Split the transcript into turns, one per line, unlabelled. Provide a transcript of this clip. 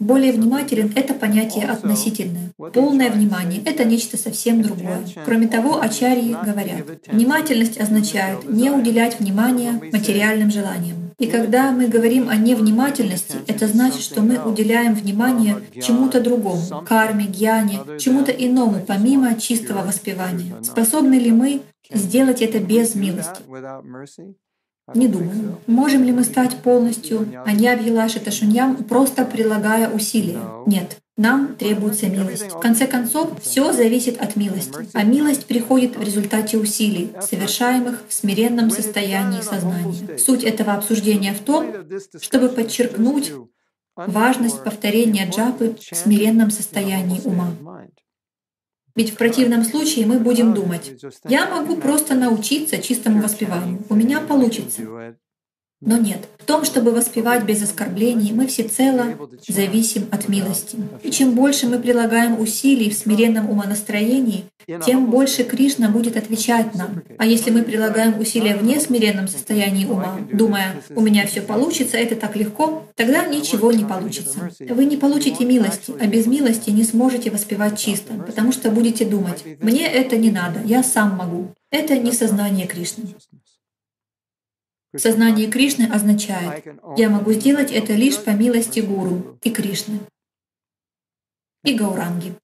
Более внимателен — это понятие относительное. Полное внимание — это нечто совсем другое. Кроме того, ачарьи говорят, внимательность означает не уделять внимания материальным желаниям. И когда мы говорим о невнимательности, это значит, что мы уделяем внимание чему-то другому, карме, гьяне, чему-то иному, помимо чистого воспевания. Способны ли мы сделать это без милости? Не думаю. Можем ли мы стать полностью аньябхилаши ташуньям, просто прилагая усилия? Нет. Нам требуется милость. В конце концов, все зависит от милости. А милость приходит в результате усилий, совершаемых в смиренном состоянии сознания. Суть этого обсуждения в том, чтобы подчеркнуть важность повторения джапы в смиренном состоянии ума. Ведь в противном случае мы будем думать, я могу просто научиться чистому воспеванию, у меня получится. Но нет, в том, чтобы воспевать без оскорблений, мы всецело зависим от милости. И чем больше мы прилагаем усилий в смиренном умонастроении, тем больше Кришна будет отвечать нам. А если мы прилагаем усилия в несмиренном состоянии ума, думая, у меня все получится, это так легко, тогда ничего не получится. Вы не получите милости, а без милости не сможете воспевать чисто, потому что будете думать, мне это не надо, я сам могу. Это не сознание Кришны. Сознание Кришны означает, я могу сделать это лишь по милости Гуру и Кришны и Гауранги.